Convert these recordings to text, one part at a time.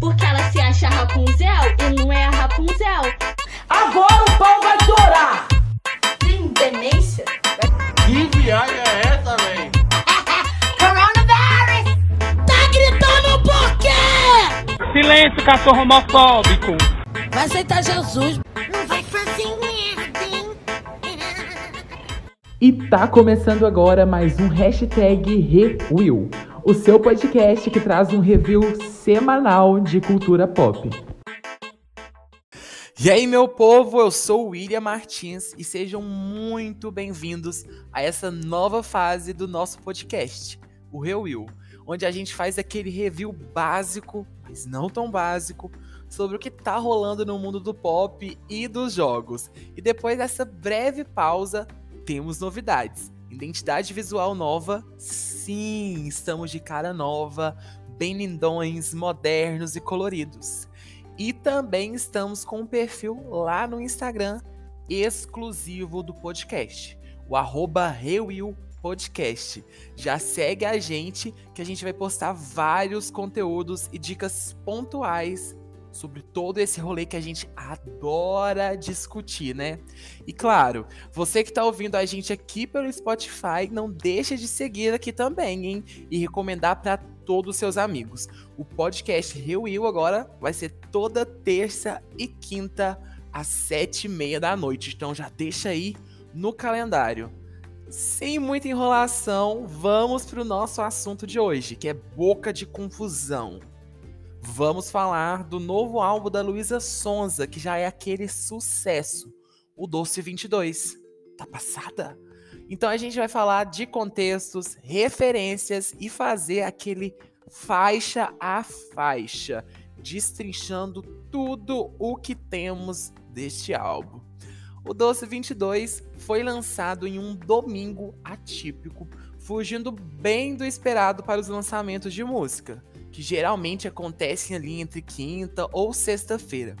Porque ela se acha Rapunzel e não é a Rapunzel. Agora o pau vai torar! Tem demência? Que viagem é essa, véi? Coronavirus! Tá gritando por quê? Silêncio, cachorro homofóbico. Vai aceitar Jesus. Não vai fazer merda, hein? E tá começando agora mais um hashtag Rewill, o seu podcast que traz um review semanal de cultura pop. E aí, meu povo, eu sou William Martins e sejam muito bem-vindos a essa nova fase do nosso podcast, o Rewill, onde a gente faz aquele review básico, mas não tão básico, sobre o que tá rolando no mundo do pop e dos jogos. E depois dessa breve pausa, temos novidades. Identidade visual nova? Sim, estamos de cara nova, bem lindões, modernos e coloridos. E também estamos com um perfil lá no Instagram exclusivo do podcast, o arroba Podcast. Já segue a gente que a gente vai postar vários conteúdos e dicas pontuais sobre todo esse rolê que a gente adora discutir, né? E claro, você que tá ouvindo a gente aqui pelo Spotify, não deixa de seguir aqui também, hein? E recomendar para todos os seus amigos. O podcast Rewill agora vai ser toda terça e quinta às sete e meia da noite. Então já deixa aí no calendário. Sem muita enrolação, vamos para o nosso assunto de hoje, que é boca de confusão. Vamos falar do novo álbum da Luísa Sonza, que já é aquele sucesso, o Doce 22. Tá passada? Então a gente vai falar de contextos, referências e fazer aquele faixa a faixa, destrinchando tudo o que temos deste álbum. O Doce 22 foi lançado em um domingo atípico, fugindo bem do esperado para os lançamentos de música, que geralmente acontecem ali entre quinta ou sexta-feira.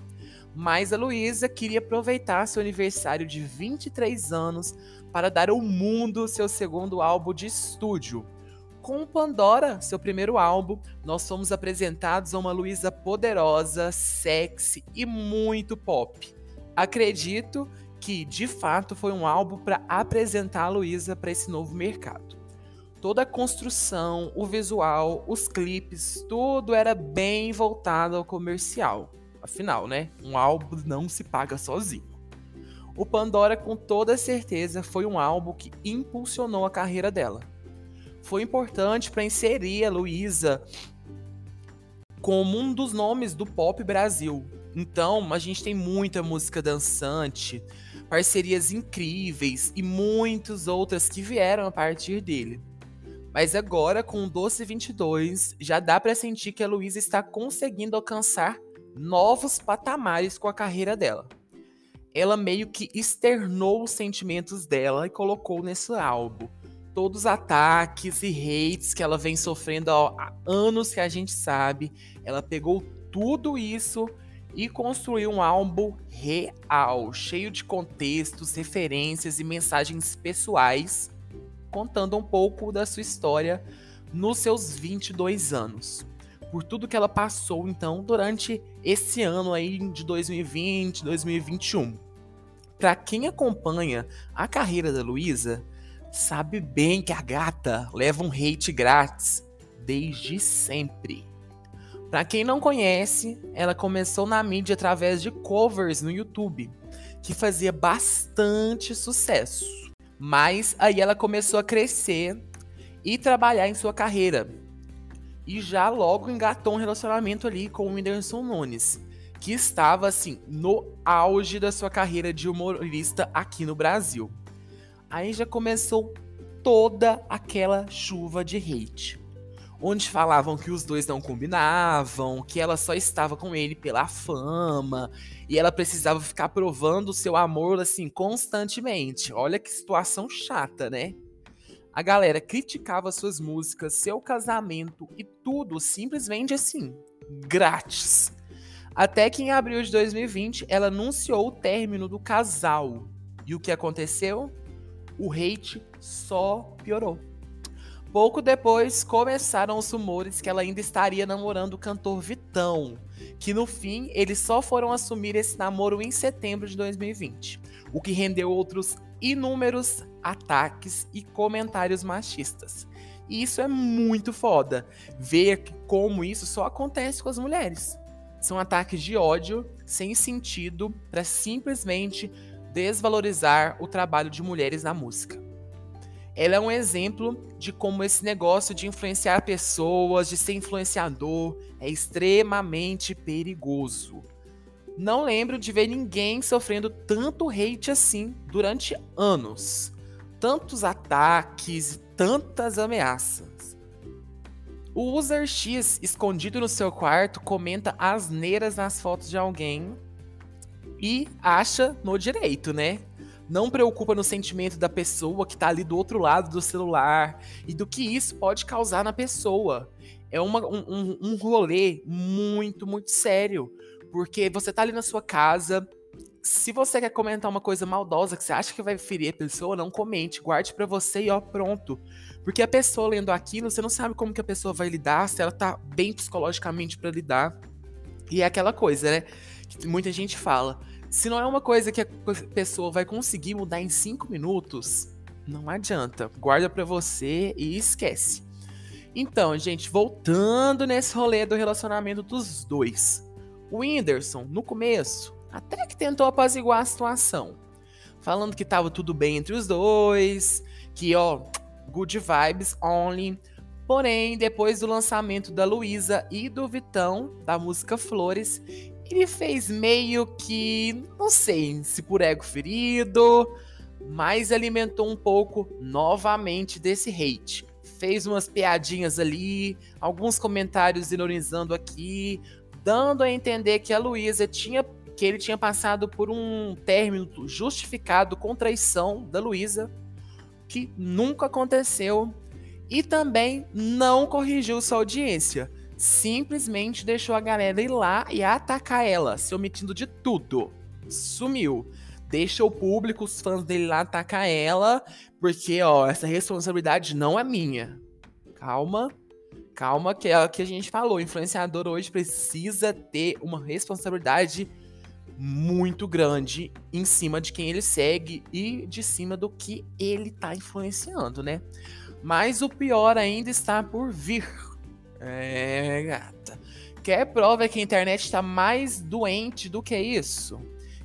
Mas a Luísa queria aproveitar seu aniversário de 23 anos para dar ao mundo seu segundo álbum de estúdio. Com Pandora, seu primeiro álbum, nós fomos apresentados a uma Luísa poderosa, sexy e muito pop. Acredito que, de fato, foi um álbum para apresentar a Luísa para esse novo mercado. Toda a construção, o visual, os clipes, tudo era bem voltado ao comercial. Afinal, né? Um álbum não se paga sozinho. O Pandora, com toda certeza, foi um álbum que impulsionou a carreira dela. Foi importante para inserir a Luísa como um dos nomes do pop Brasil. Então, a gente tem muita música dançante, parcerias incríveis e muitas outras que vieram a partir dele. Mas agora, com o Doce 22, já dá para sentir que a Luísa está conseguindo alcançar novos patamares com a carreira dela. Ela meio que externou os sentimentos dela e colocou nesse álbum. Todos os ataques e hates que ela vem sofrendo há anos que a gente sabe, ela pegou tudo isso e construiu um álbum real, cheio de contextos, referências e mensagens pessoais, contando um pouco da sua história nos seus 22 anos. Por tudo que ela passou, então, durante esse ano aí de 2020, 2021. Para quem acompanha a carreira da Luísa, sabe bem que a gata leva um hate grátis desde sempre. Para quem não conhece, ela começou na mídia através de covers no YouTube, que fazia bastante sucesso. Mas aí ela começou a crescer e trabalhar em sua carreira. E já logo engatou um relacionamento ali com o Whindersson Nunes, que estava assim no auge da sua carreira de humorista aqui no Brasil. Aí já começou toda aquela chuva de hate onde falavam que os dois não combinavam, que ela só estava com ele pela fama e ela precisava ficar provando o seu amor assim constantemente. Olha que situação chata, né? A galera criticava suas músicas, seu casamento e tudo simplesmente assim, grátis. Até que em abril de 2020 ela anunciou o término do casal. E o que aconteceu? O hate só piorou. Pouco depois começaram os rumores que ela ainda estaria namorando o cantor Vitão, que no fim eles só foram assumir esse namoro em setembro de 2020, o que rendeu outros inúmeros ataques e comentários machistas. E isso é muito foda, ver como isso só acontece com as mulheres. São ataques de ódio sem sentido para simplesmente desvalorizar o trabalho de mulheres na música. Ela é um exemplo de como esse negócio de influenciar pessoas, de ser influenciador, é extremamente perigoso. Não lembro de ver ninguém sofrendo tanto hate assim durante anos. Tantos ataques, tantas ameaças. O user X, escondido no seu quarto, comenta asneiras nas fotos de alguém e acha no direito, né? não preocupa no sentimento da pessoa que tá ali do outro lado do celular e do que isso pode causar na pessoa. É uma, um, um rolê muito, muito sério. Porque você tá ali na sua casa. Se você quer comentar uma coisa maldosa que você acha que vai ferir a pessoa, não comente, guarde para você e ó, pronto. Porque a pessoa lendo aquilo, você não sabe como que a pessoa vai lidar, se ela tá bem psicologicamente para lidar. E é aquela coisa, né? Que muita gente fala. Se não é uma coisa que a pessoa vai conseguir mudar em 5 minutos, não adianta. Guarda para você e esquece. Então, gente, voltando nesse rolê do relacionamento dos dois. O Whindersson, no começo, até que tentou apaziguar a situação. Falando que tava tudo bem entre os dois, que ó, good vibes only. Porém, depois do lançamento da Luísa e do Vitão, da música Flores, ele fez meio que, não sei se por ego ferido, mas alimentou um pouco novamente desse hate. Fez umas piadinhas ali, alguns comentários ironizando aqui, dando a entender que a Luísa tinha que ele tinha passado por um término justificado com traição da Luísa, que nunca aconteceu, e também não corrigiu sua audiência simplesmente deixou a galera ir lá e atacar ela, se omitindo de tudo. Sumiu. Deixa o público, os fãs dele lá atacar ela, porque, ó, essa responsabilidade não é minha. Calma. Calma, que é o que a gente falou. O influenciador hoje precisa ter uma responsabilidade muito grande em cima de quem ele segue e de cima do que ele tá influenciando, né? Mas o pior ainda está por vir. É, gata. Quer prova que a internet está mais doente do que isso?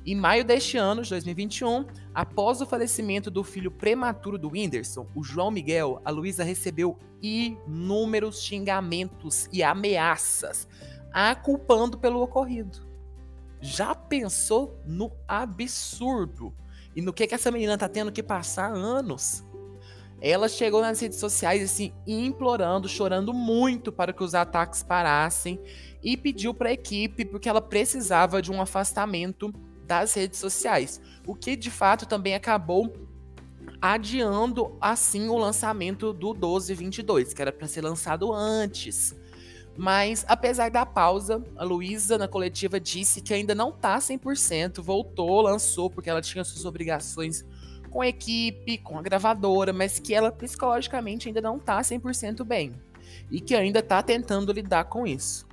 Em maio deste ano, de 2021, após o falecimento do filho prematuro do Whindersson, o João Miguel, a Luísa recebeu inúmeros xingamentos e ameaças, a culpando pelo ocorrido. Já pensou no absurdo? E no que, que essa menina tá tendo que passar anos? Ela chegou nas redes sociais assim, implorando, chorando muito para que os ataques parassem e pediu para a equipe porque ela precisava de um afastamento das redes sociais, o que de fato também acabou adiando assim o lançamento do 1222, que era para ser lançado antes. Mas apesar da pausa, a Luísa na coletiva disse que ainda não tá 100%, voltou, lançou porque ela tinha suas obrigações com a equipe, com a gravadora, mas que ela psicologicamente ainda não tá 100% bem. E que ainda tá tentando lidar com isso.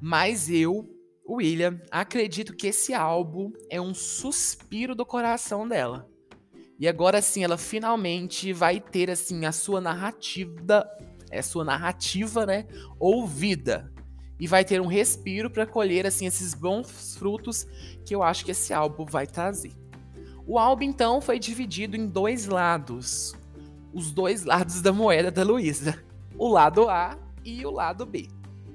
Mas eu, William, acredito que esse álbum é um suspiro do coração dela. E agora sim, ela finalmente vai ter assim a sua narrativa, é sua narrativa, né, ouvida. E vai ter um respiro para colher assim esses bons frutos que eu acho que esse álbum vai trazer. O álbum, então, foi dividido em dois lados. Os dois lados da moeda da Luísa. O lado A e o lado B.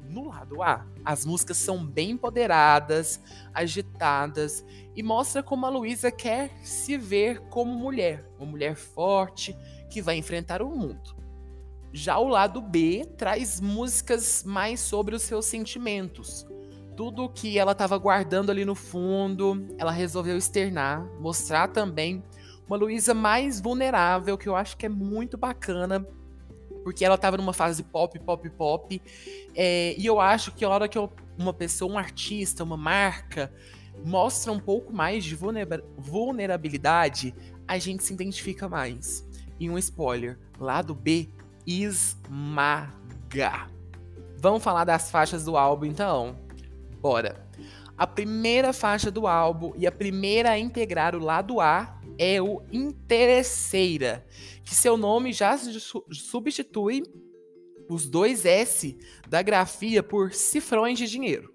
No lado A, as músicas são bem empoderadas, agitadas e mostra como a Luísa quer se ver como mulher, uma mulher forte que vai enfrentar o mundo. Já o lado B traz músicas mais sobre os seus sentimentos, tudo que ela estava guardando ali no fundo, ela resolveu externar, mostrar também uma Luísa mais vulnerável, que eu acho que é muito bacana, porque ela estava numa fase pop, pop, pop, é, e eu acho que a hora que uma pessoa, um artista, uma marca, mostra um pouco mais de vulnerabilidade, a gente se identifica mais. E um spoiler, lado B esmaga. Vamos falar das faixas do álbum então? Bora! A primeira faixa do álbum e a primeira a integrar o lado A é o Interesseira, que seu nome já substitui os dois S da grafia por cifrões de dinheiro.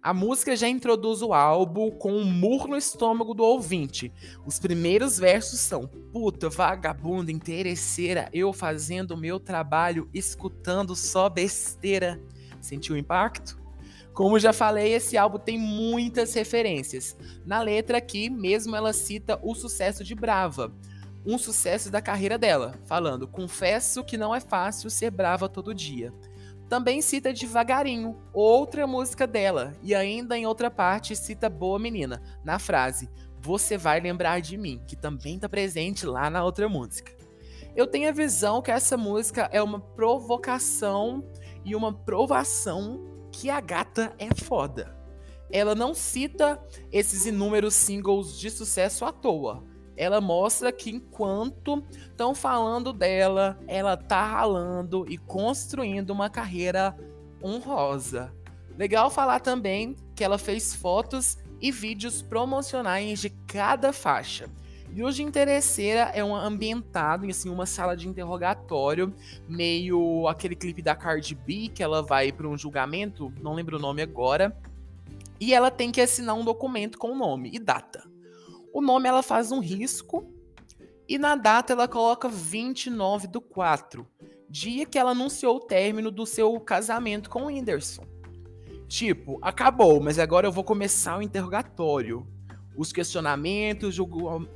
A música já introduz o álbum com um murro no estômago do ouvinte. Os primeiros versos são: Puta, vagabunda, interesseira, eu fazendo o meu trabalho, escutando só besteira. Sentiu o impacto? Como já falei, esse álbum tem muitas referências. Na letra aqui, mesmo ela cita o sucesso de Brava, um sucesso da carreira dela, falando: Confesso que não é fácil ser brava todo dia. Também cita Devagarinho, outra música dela, e ainda em outra parte cita Boa Menina, na frase Você vai lembrar de mim, que também está presente lá na outra música. Eu tenho a visão que essa música é uma provocação e uma provação que a gata é foda. Ela não cita esses inúmeros singles de sucesso à toa. Ela mostra que enquanto estão falando dela, ela tá ralando e construindo uma carreira honrosa. Legal falar também que ela fez fotos e vídeos promocionais de cada faixa. E o de interesseira é um ambientado em assim, uma sala de interrogatório, meio aquele clipe da Cardi B, que ela vai para um julgamento, não lembro o nome agora. E ela tem que assinar um documento com o nome e data. O nome ela faz um risco e na data ela coloca 29 do 4, dia que ela anunciou o término do seu casamento com o Whindersson. Tipo, acabou, mas agora eu vou começar o interrogatório os questionamentos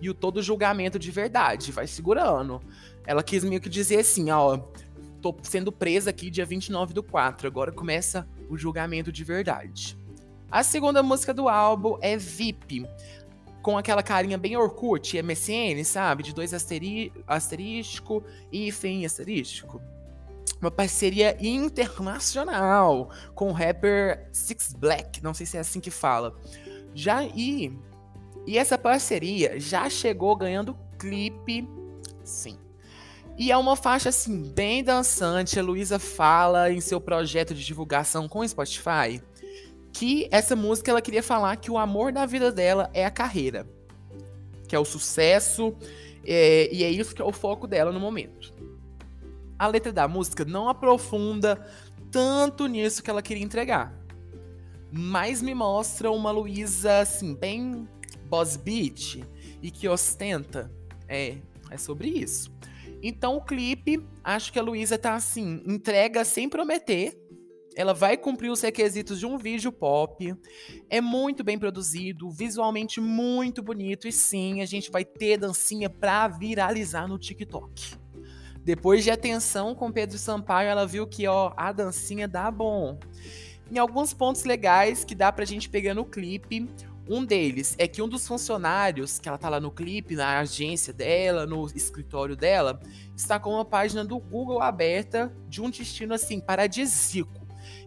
e o todo julgamento de verdade. Vai segurando. Ela quis meio que dizer assim, ó. Tô sendo presa aqui dia 29 do 4. Agora começa o julgamento de verdade. A segunda música do álbum é VIP. Com aquela carinha bem Orkut, MSN, sabe? De dois asteri asterístico e hífen asterístico uma parceria internacional com o rapper Six Black, não sei se é assim que fala. Já e e essa parceria já chegou ganhando clipe, sim. E é uma faixa assim bem dançante. A Luísa fala em seu projeto de divulgação com o Spotify que essa música ela queria falar que o amor da vida dela é a carreira, que é o sucesso, é, e é isso que é o foco dela no momento. A letra da música não aprofunda tanto nisso que ela queria entregar, mas me mostra uma Luísa assim bem boss beat e que ostenta. É, é sobre isso. Então o clipe, acho que a Luísa tá assim, entrega sem prometer. Ela vai cumprir os requisitos de um vídeo pop. É muito bem produzido, visualmente muito bonito e sim, a gente vai ter dancinha pra viralizar no TikTok. Depois de atenção com Pedro Sampaio, ela viu que ó, a dancinha dá bom. Em alguns pontos legais que dá pra gente pegar no clipe, um deles é que um dos funcionários, que ela tá lá no clipe, na agência dela, no escritório dela, está com uma página do Google aberta de um destino assim paradisíaco,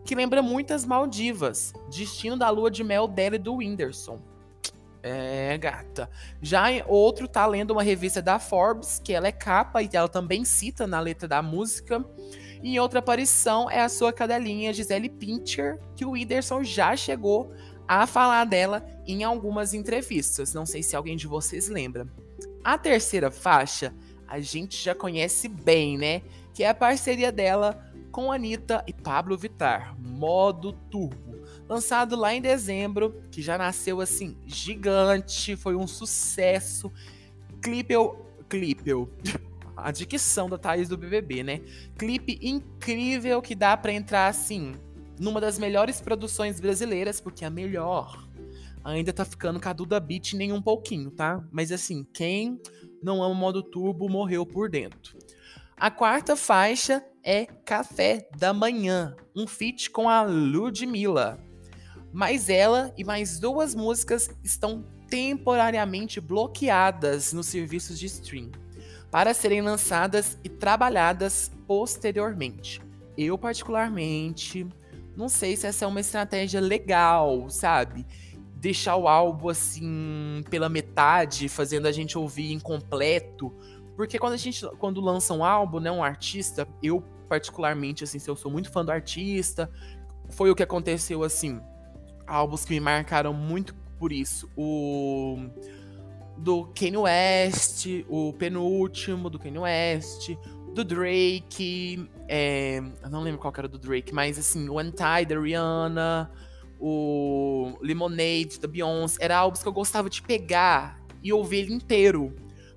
que lembra muitas Maldivas, destino da lua de mel dela e do Whindersson. É, gata. Já outro tá lendo uma revista da Forbes, que ela é capa e ela também cita na letra da música. E em outra aparição é a sua cadelinha Gisele Pincher, que o Whindersson já chegou a falar dela em algumas entrevistas. Não sei se alguém de vocês lembra. A terceira faixa a gente já conhece bem, né? Que é a parceria dela com Anitta e Pablo Vittar, Modo Turbo. Lançado lá em dezembro, que já nasceu assim, gigante, foi um sucesso. Clipeu. Clipeu. A dicção da Thaís do BBB, né? Clipe incrível que dá para entrar assim, numa das melhores produções brasileiras, porque a melhor ainda tá ficando com a Duda Beat nem um pouquinho, tá? Mas assim, quem não ama o modo turbo morreu por dentro. A quarta faixa é Café da Manhã, um feat com a Ludmilla. Mas ela e mais duas músicas estão temporariamente bloqueadas nos serviços de stream para serem lançadas e trabalhadas posteriormente. Eu particularmente não sei se essa é uma estratégia legal, sabe? Deixar o álbum assim pela metade, fazendo a gente ouvir incompleto, Porque quando a gente quando lança um álbum, né, um artista, eu particularmente assim, se eu sou muito fã do artista, foi o que aconteceu assim, álbuns que me marcaram muito por isso. O do Kanye West, o penúltimo do Kanye West, do Drake, é, eu não lembro qual era do Drake, mas assim, o Anti da Rihanna, o Lemonade da Beyoncé, era álbuns que eu gostava de pegar e ouvir ele inteiro.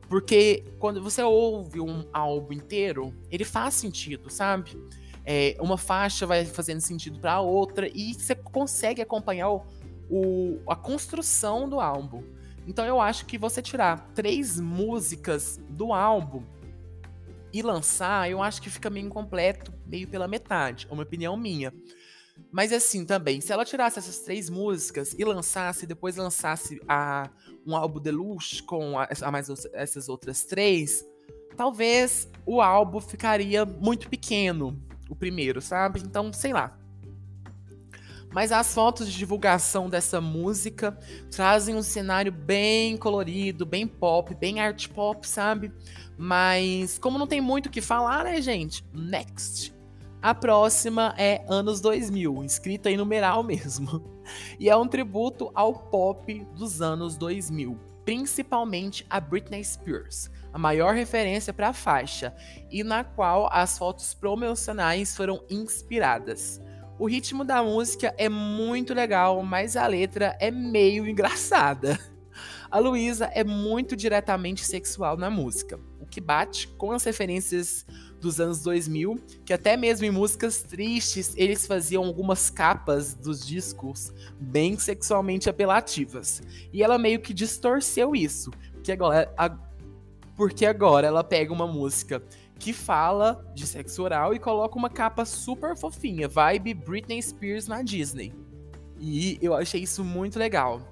Porque quando você ouve um álbum inteiro, ele faz sentido, sabe? É, uma faixa vai fazendo sentido para outra e você consegue acompanhar o, o, a construção do álbum. Então eu acho que você tirar três músicas do álbum e lançar, eu acho que fica meio incompleto, meio pela metade, é uma opinião minha. Mas assim também, se ela tirasse essas três músicas e lançasse, depois lançasse a, um álbum deluxe com a, a mais essas outras três, talvez o álbum ficaria muito pequeno, o primeiro, sabe? Então, sei lá. Mas as fotos de divulgação dessa música trazem um cenário bem colorido, bem pop, bem art pop, sabe? Mas como não tem muito o que falar, né, gente? Next. A próxima é anos 2000, escrita em numeral mesmo. E é um tributo ao pop dos anos 2000, principalmente a Britney Spears, a maior referência para a faixa, e na qual as fotos promocionais foram inspiradas. O ritmo da música é muito legal, mas a letra é meio engraçada. A Luísa é muito diretamente sexual na música, o que bate com as referências dos anos 2000, que até mesmo em músicas tristes eles faziam algumas capas dos discos bem sexualmente apelativas. E ela meio que distorceu isso, porque agora, a, porque agora ela pega uma música que fala de sexo oral e coloca uma capa super fofinha, vibe Britney Spears na Disney. E eu achei isso muito legal.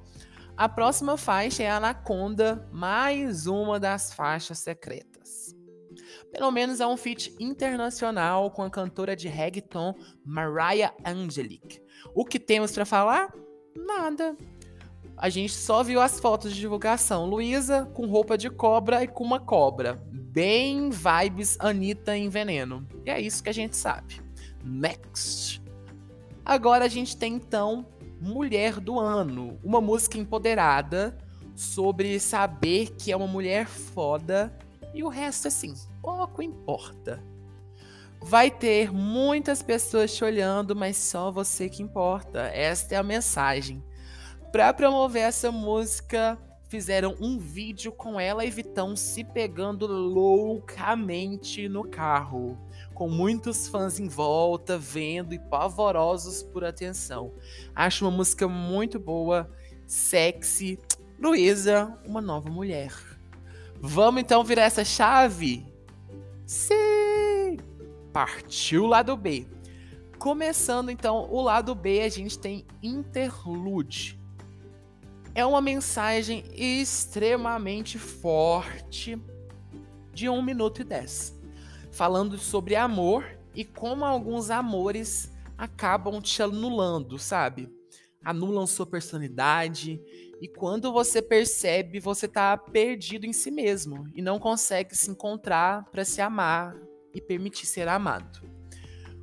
A próxima faixa é Anaconda, mais uma das faixas secretas. Pelo menos é um feat internacional com a cantora de reggaeton Mariah Angelique. O que temos para falar? Nada. A gente só viu as fotos de divulgação. Luísa com roupa de cobra e com uma cobra bem vibes Anitta em Veneno. E é isso que a gente sabe. Next. Agora a gente tem então Mulher do Ano, uma música empoderada sobre saber que é uma mulher foda e o resto assim, pouco importa. Vai ter muitas pessoas te olhando, mas só você que importa. Esta é a mensagem. Para promover essa música, fizeram um vídeo com ela e Vitão se pegando loucamente no carro, com muitos fãs em volta, vendo e pavorosos por atenção. Acho uma música muito boa, sexy. Luísa, uma nova mulher. Vamos então virar essa chave? Sim! Partiu o lado B. Começando então o lado B, a gente tem Interlude é uma mensagem extremamente forte de 1 minuto e 10, falando sobre amor e como alguns amores acabam te anulando, sabe? Anulam sua personalidade e quando você percebe, você tá perdido em si mesmo e não consegue se encontrar para se amar e permitir ser amado.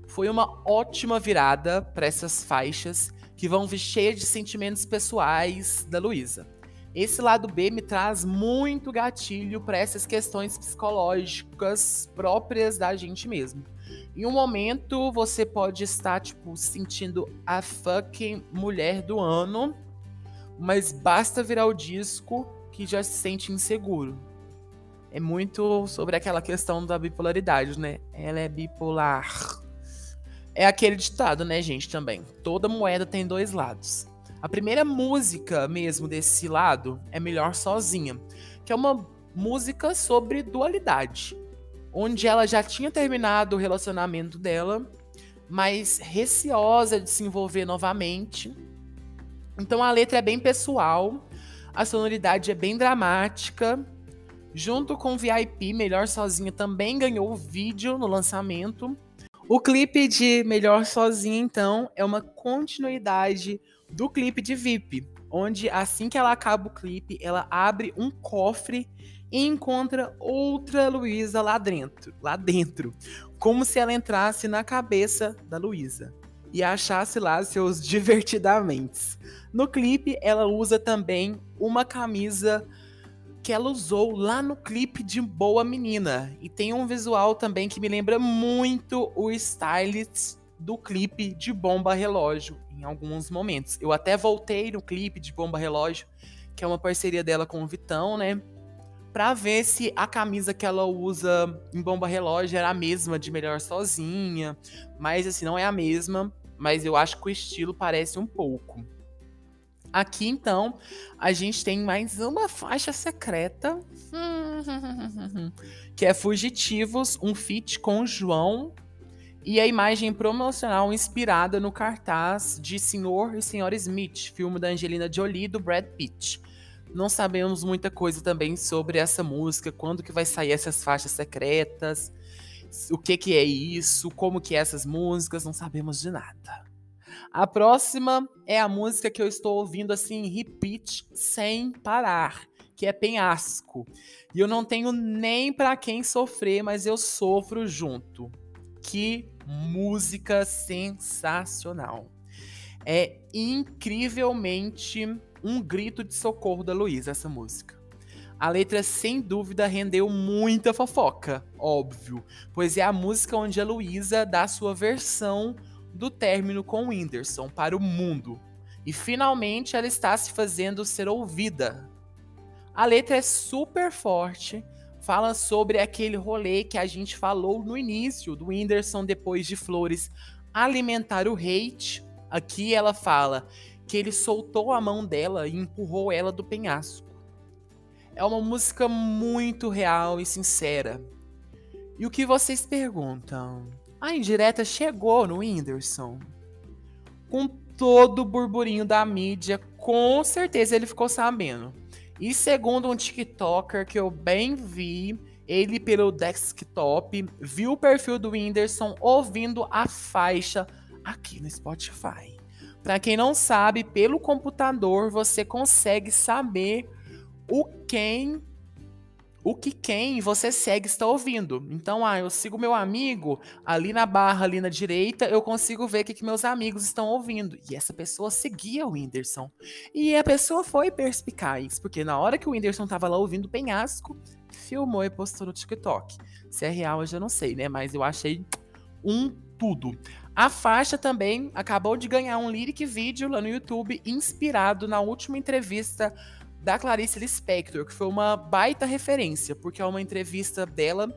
Foi uma ótima virada para essas faixas que vão vir cheias de sentimentos pessoais da Luísa. Esse lado B me traz muito gatilho para essas questões psicológicas próprias da gente mesmo. Em um momento você pode estar tipo sentindo a fucking mulher do ano, mas basta virar o disco que já se sente inseguro. É muito sobre aquela questão da bipolaridade, né? Ela é bipolar. É aquele ditado, né, gente, também. Toda moeda tem dois lados. A primeira música mesmo desse lado é Melhor Sozinha, que é uma música sobre dualidade, onde ela já tinha terminado o relacionamento dela, mas receosa de se envolver novamente. Então a letra é bem pessoal, a sonoridade é bem dramática. Junto com VIP, Melhor Sozinha também ganhou o vídeo no lançamento. O clipe de Melhor Sozinha, então, é uma continuidade do clipe de VIP, onde assim que ela acaba o clipe, ela abre um cofre e encontra outra Luísa lá dentro, lá dentro, como se ela entrasse na cabeça da Luísa e achasse lá seus divertidamente. No clipe, ela usa também uma camisa que ela usou lá no clipe de Boa Menina. E tem um visual também que me lembra muito o stylist do clipe de Bomba Relógio em alguns momentos. Eu até voltei no clipe de Bomba Relógio, que é uma parceria dela com o Vitão, né? Pra ver se a camisa que ela usa em Bomba Relógio era a mesma de Melhor Sozinha. Mas assim, não é a mesma. Mas eu acho que o estilo parece um pouco. Aqui, então, a gente tem mais uma faixa secreta. que é Fugitivos, um feat com João. E a imagem promocional inspirada no cartaz de Senhor e Senhora Smith, filme da Angelina Jolie e do Brad Pitt. Não sabemos muita coisa também sobre essa música, quando que vai sair essas faixas secretas, o que que é isso, como que é essas músicas, não sabemos de nada. A próxima é a música que eu estou ouvindo assim repeat sem parar, que é Penhasco. E eu não tenho nem para quem sofrer, mas eu sofro junto. Que música sensacional. É incrivelmente um grito de socorro da Luísa essa música. A letra, sem dúvida, rendeu muita fofoca, óbvio, pois é a música onde a Luísa dá sua versão do término com Whindersson para o mundo. E finalmente ela está se fazendo ser ouvida. A letra é super forte, fala sobre aquele rolê que a gente falou no início do Whindersson depois de Flores alimentar o hate. Aqui ela fala que ele soltou a mão dela e empurrou ela do penhasco. É uma música muito real e sincera. E o que vocês perguntam? A indireta chegou no Whindersson. Com todo o burburinho da mídia, com certeza ele ficou sabendo. E segundo um TikToker que eu bem vi, ele pelo desktop viu o perfil do Whindersson ouvindo a faixa aqui no Spotify. Para quem não sabe, pelo computador você consegue saber o quem o que quem você segue está ouvindo. Então, ah, eu sigo meu amigo ali na barra, ali na direita, eu consigo ver o que, que meus amigos estão ouvindo. E essa pessoa seguia o Whindersson. E a pessoa foi perspicaz, porque na hora que o Whindersson tava lá ouvindo o penhasco, filmou e postou no TikTok. Se é real, eu já não sei, né? Mas eu achei um tudo. A faixa também acabou de ganhar um lyric vídeo lá no YouTube, inspirado na última entrevista da Clarice Lispector, que foi uma baita referência, porque é uma entrevista dela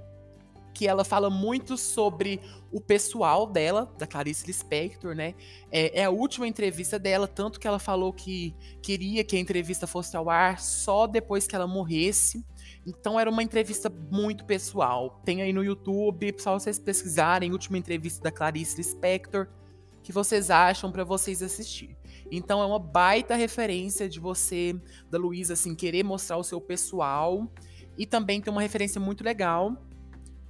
que ela fala muito sobre o pessoal dela, da Clarice Lispector, né? É, é, a última entrevista dela, tanto que ela falou que queria que a entrevista fosse ao ar só depois que ela morresse. Então era uma entrevista muito pessoal. Tem aí no YouTube, só vocês pesquisarem, última entrevista da Clarice Lispector, que vocês acham para vocês assistir. Então é uma baita referência de você, da Luísa, assim, querer mostrar o seu pessoal. E também tem uma referência muito legal,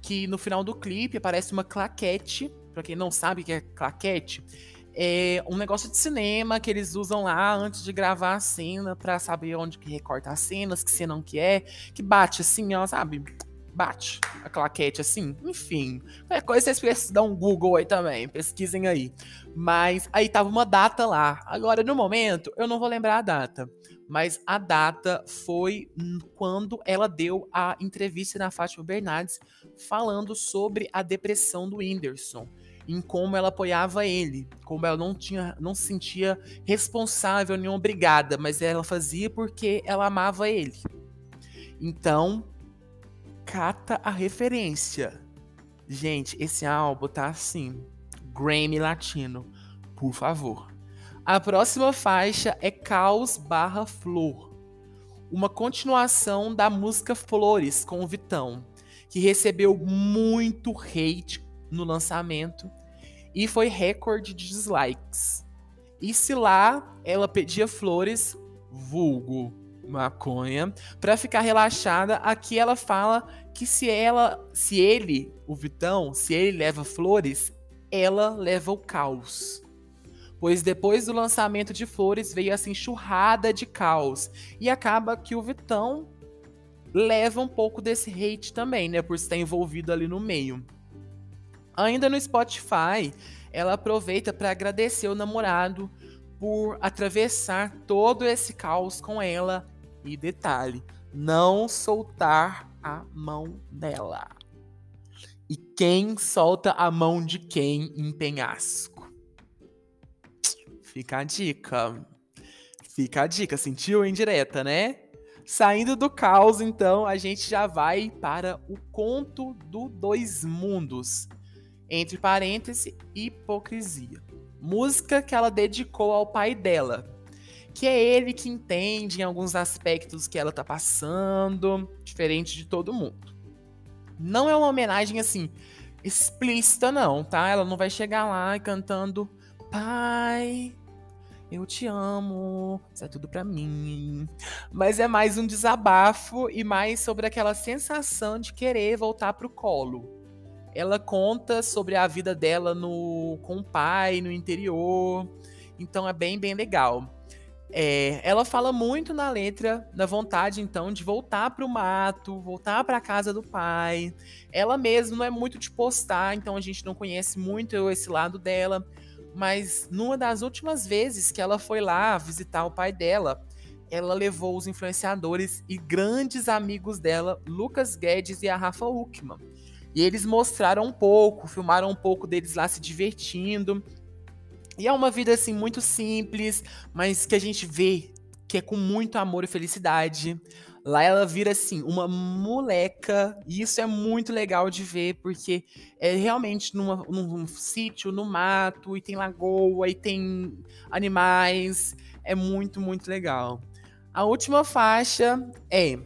que no final do clipe aparece uma claquete. Pra quem não sabe o que é claquete, é um negócio de cinema que eles usam lá antes de gravar a cena para saber onde que recorta as cenas, que cena não que é, que bate assim, ó, sabe? Bate a claquete assim. Enfim, qualquer coisa vocês dar um Google aí também, pesquisem aí. Mas aí tava uma data lá. Agora, no momento, eu não vou lembrar a data. Mas a data foi quando ela deu a entrevista na Fátima Bernardes falando sobre a depressão do Whindersson em como ela apoiava ele, como ela não tinha, não se sentia responsável nem obrigada, mas ela fazia porque ela amava ele. Então, cata a referência. Gente, esse álbum tá assim, Grammy Latino, por favor. A próxima faixa é Caos barra Flor, uma continuação da música Flores com o Vitão, que recebeu muito hate no lançamento e foi recorde de dislikes. E se lá ela pedia flores, vulgo maconha, para ficar relaxada, aqui ela fala que se ela, se ele, o Vitão, se ele leva flores, ela leva o caos. pois depois do lançamento de Flores veio essa enxurrada de caos. E acaba que o Vitão leva um pouco desse hate também, né, por estar envolvido ali no meio. Ainda no Spotify, ela aproveita para agradecer o namorado por atravessar todo esse caos com ela e detalhe, não soltar a mão dela. E quem solta a mão de quem em penhasco? Fica a dica. Fica a dica, sentiu indireta, né? Saindo do caos, então, a gente já vai para o conto do Dois Mundos. Entre parênteses, hipocrisia. Música que ela dedicou ao pai dela, que é ele que entende em alguns aspectos que ela tá passando, diferente de todo mundo. Não é uma homenagem assim explícita não, tá? Ela não vai chegar lá cantando Pai, eu te amo, isso é tudo para mim. Mas é mais um desabafo e mais sobre aquela sensação de querer voltar pro colo. Ela conta sobre a vida dela no com o pai no interior. Então é bem bem legal. É, ela fala muito na letra da vontade, então, de voltar para o mato, voltar para a casa do pai. Ela mesma não é muito de postar, então a gente não conhece muito esse lado dela. Mas numa das últimas vezes que ela foi lá visitar o pai dela, ela levou os influenciadores e grandes amigos dela, Lucas Guedes e a Rafa Uckman. E eles mostraram um pouco, filmaram um pouco deles lá se divertindo. E é uma vida assim muito simples, mas que a gente vê que é com muito amor e felicidade. Lá ela vira assim uma moleca, e isso é muito legal de ver, porque é realmente numa, num, num sítio, no mato, e tem lagoa, e tem animais. É muito, muito legal. A última faixa é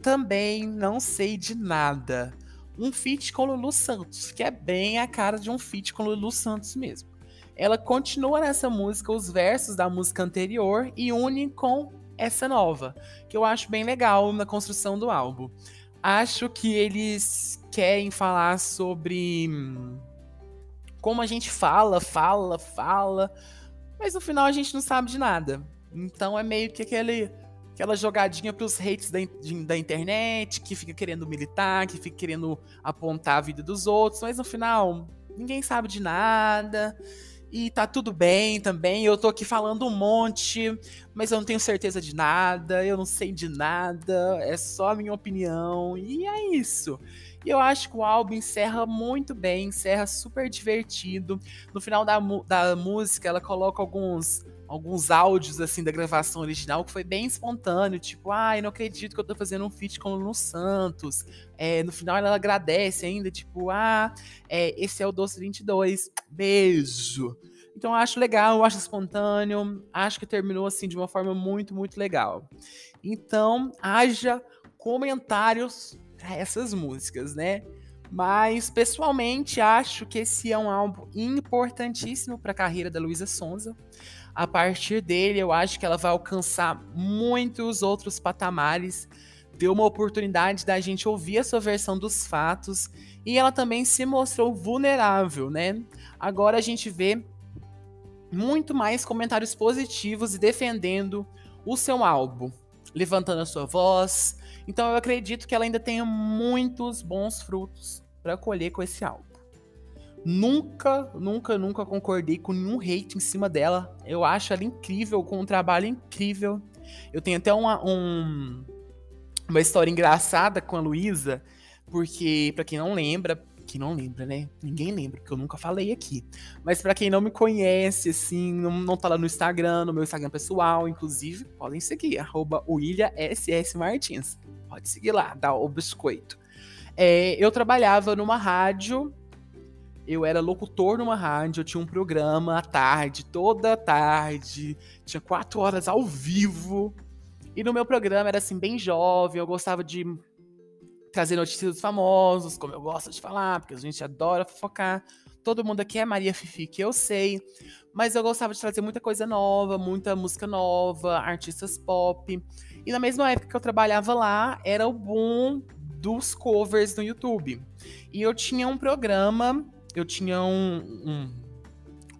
Também Não Sei de Nada. Um feat com Lulu Santos, que é bem a cara de um feat com Lulu Santos mesmo ela continua nessa música os versos da música anterior e une com essa nova, que eu acho bem legal na construção do álbum. Acho que eles querem falar sobre hum, como a gente fala, fala, fala, mas no final a gente não sabe de nada. Então é meio que aquele, aquela jogadinha para os hates da, da internet, que fica querendo militar, que fica querendo apontar a vida dos outros, mas no final ninguém sabe de nada. E tá tudo bem também. Eu tô aqui falando um monte, mas eu não tenho certeza de nada, eu não sei de nada, é só a minha opinião. E é isso. E eu acho que o álbum encerra muito bem, encerra super divertido. No final da, da música, ela coloca alguns alguns áudios assim da gravação original que foi bem espontâneo, tipo, ai, ah, não acredito que eu tô fazendo um feat com o Lulu Santos. É, no final ela agradece ainda, tipo, ah, é, esse é o Doce 22. Beijo. Então eu acho legal, eu acho espontâneo, acho que terminou assim de uma forma muito, muito legal. Então, haja comentários para essas músicas, né? Mas pessoalmente acho que esse é um álbum importantíssimo para a carreira da Luísa Sonza a partir dele, eu acho que ela vai alcançar muitos outros patamares. Deu uma oportunidade da gente ouvir a sua versão dos fatos e ela também se mostrou vulnerável, né? Agora a gente vê muito mais comentários positivos e defendendo o seu álbum, levantando a sua voz. Então eu acredito que ela ainda tenha muitos bons frutos para colher com esse álbum. Nunca, nunca, nunca concordei com nenhum hate em cima dela. Eu acho ela incrível, com um trabalho incrível. Eu tenho até uma, um, uma história engraçada com a Luísa, porque, para quem não lembra, quem não lembra, né? Ninguém lembra, porque eu nunca falei aqui. Mas para quem não me conhece, assim, não, não tá lá no Instagram, no meu Instagram pessoal, inclusive, podem seguir, arroba Martins. Pode seguir lá, dá o biscoito. É, eu trabalhava numa rádio eu era locutor numa rádio, eu tinha um programa à tarde, toda tarde, tinha quatro horas ao vivo. E no meu programa era assim, bem jovem, eu gostava de trazer notícias dos famosos, como eu gosto de falar, porque a gente adora fofocar. Todo mundo aqui é Maria Fifi, que eu sei. Mas eu gostava de trazer muita coisa nova, muita música nova, artistas pop. E na mesma época que eu trabalhava lá, era o boom dos covers no YouTube. E eu tinha um programa eu tinha um, um,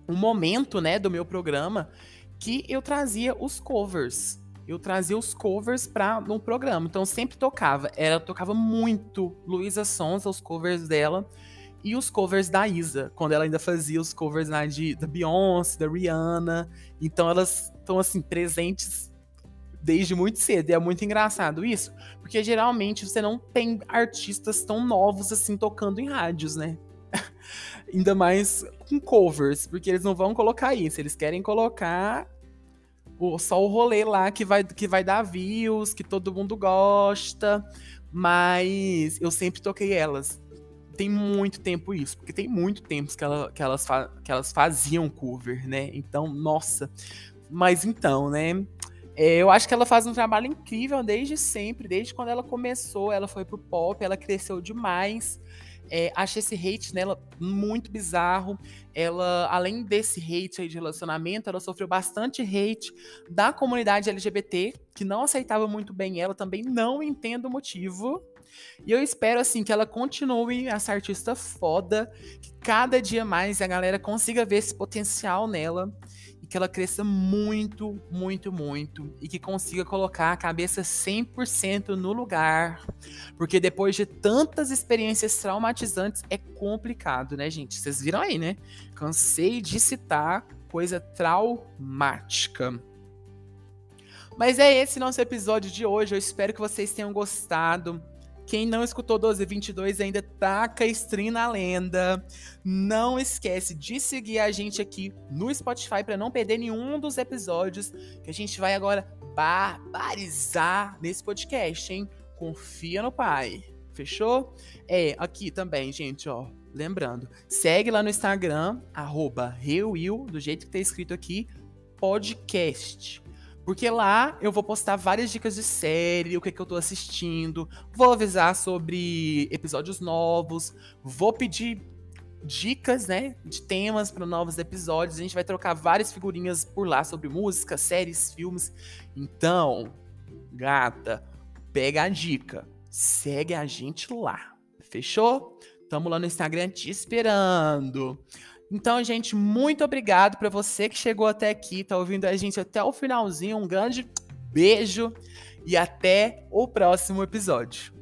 um momento, né, do meu programa que eu trazia os covers. Eu trazia os covers para no programa. Então sempre tocava. Ela tocava muito Luísa Sons, os covers dela e os covers da Isa, quando ela ainda fazia os covers né, de, da Beyoncé, da Rihanna. Então elas estão assim presentes desde muito cedo. E é muito engraçado isso, porque geralmente você não tem artistas tão novos assim tocando em rádios, né? ainda mais com covers, porque eles não vão colocar isso, eles querem colocar o, só o rolê lá que vai, que vai dar views, que todo mundo gosta. Mas eu sempre toquei elas tem muito tempo isso, porque tem muito tempo que, ela, que, elas, que elas faziam cover, né? Então, nossa. Mas então, né? É, eu acho que ela faz um trabalho incrível desde sempre, desde quando ela começou, ela foi pro pop, ela cresceu demais. É, achei esse hate nela muito bizarro. Ela, além desse hate aí de relacionamento, ela sofreu bastante hate da comunidade LGBT, que não aceitava muito bem ela, também não entendo o motivo. E eu espero, assim, que ela continue essa artista foda, que cada dia mais a galera consiga ver esse potencial nela e que ela cresça muito, muito, muito e que consiga colocar a cabeça 100% no lugar. Porque depois de tantas experiências traumatizantes é complicado, né, gente? Vocês viram aí, né? Cansei de citar coisa traumática. Mas é esse nosso episódio de hoje. Eu espero que vocês tenham gostado. Quem não escutou 1222 ainda taca stream na lenda. Não esquece de seguir a gente aqui no Spotify para não perder nenhum dos episódios que a gente vai agora barbarizar nesse podcast, hein? Confia no pai. Fechou? É, aqui também, gente, ó. Lembrando, segue lá no Instagram, arroba do jeito que tá escrito aqui, podcast. Porque lá eu vou postar várias dicas de série, o que, que eu tô assistindo, vou avisar sobre episódios novos, vou pedir dicas, né, de temas para novos episódios. A gente vai trocar várias figurinhas por lá sobre música, séries, filmes. Então, gata, pega a dica, segue a gente lá. Fechou? Tamo lá no Instagram te esperando. Então, gente, muito obrigado para você que chegou até aqui, tá ouvindo a gente até o finalzinho. Um grande beijo e até o próximo episódio.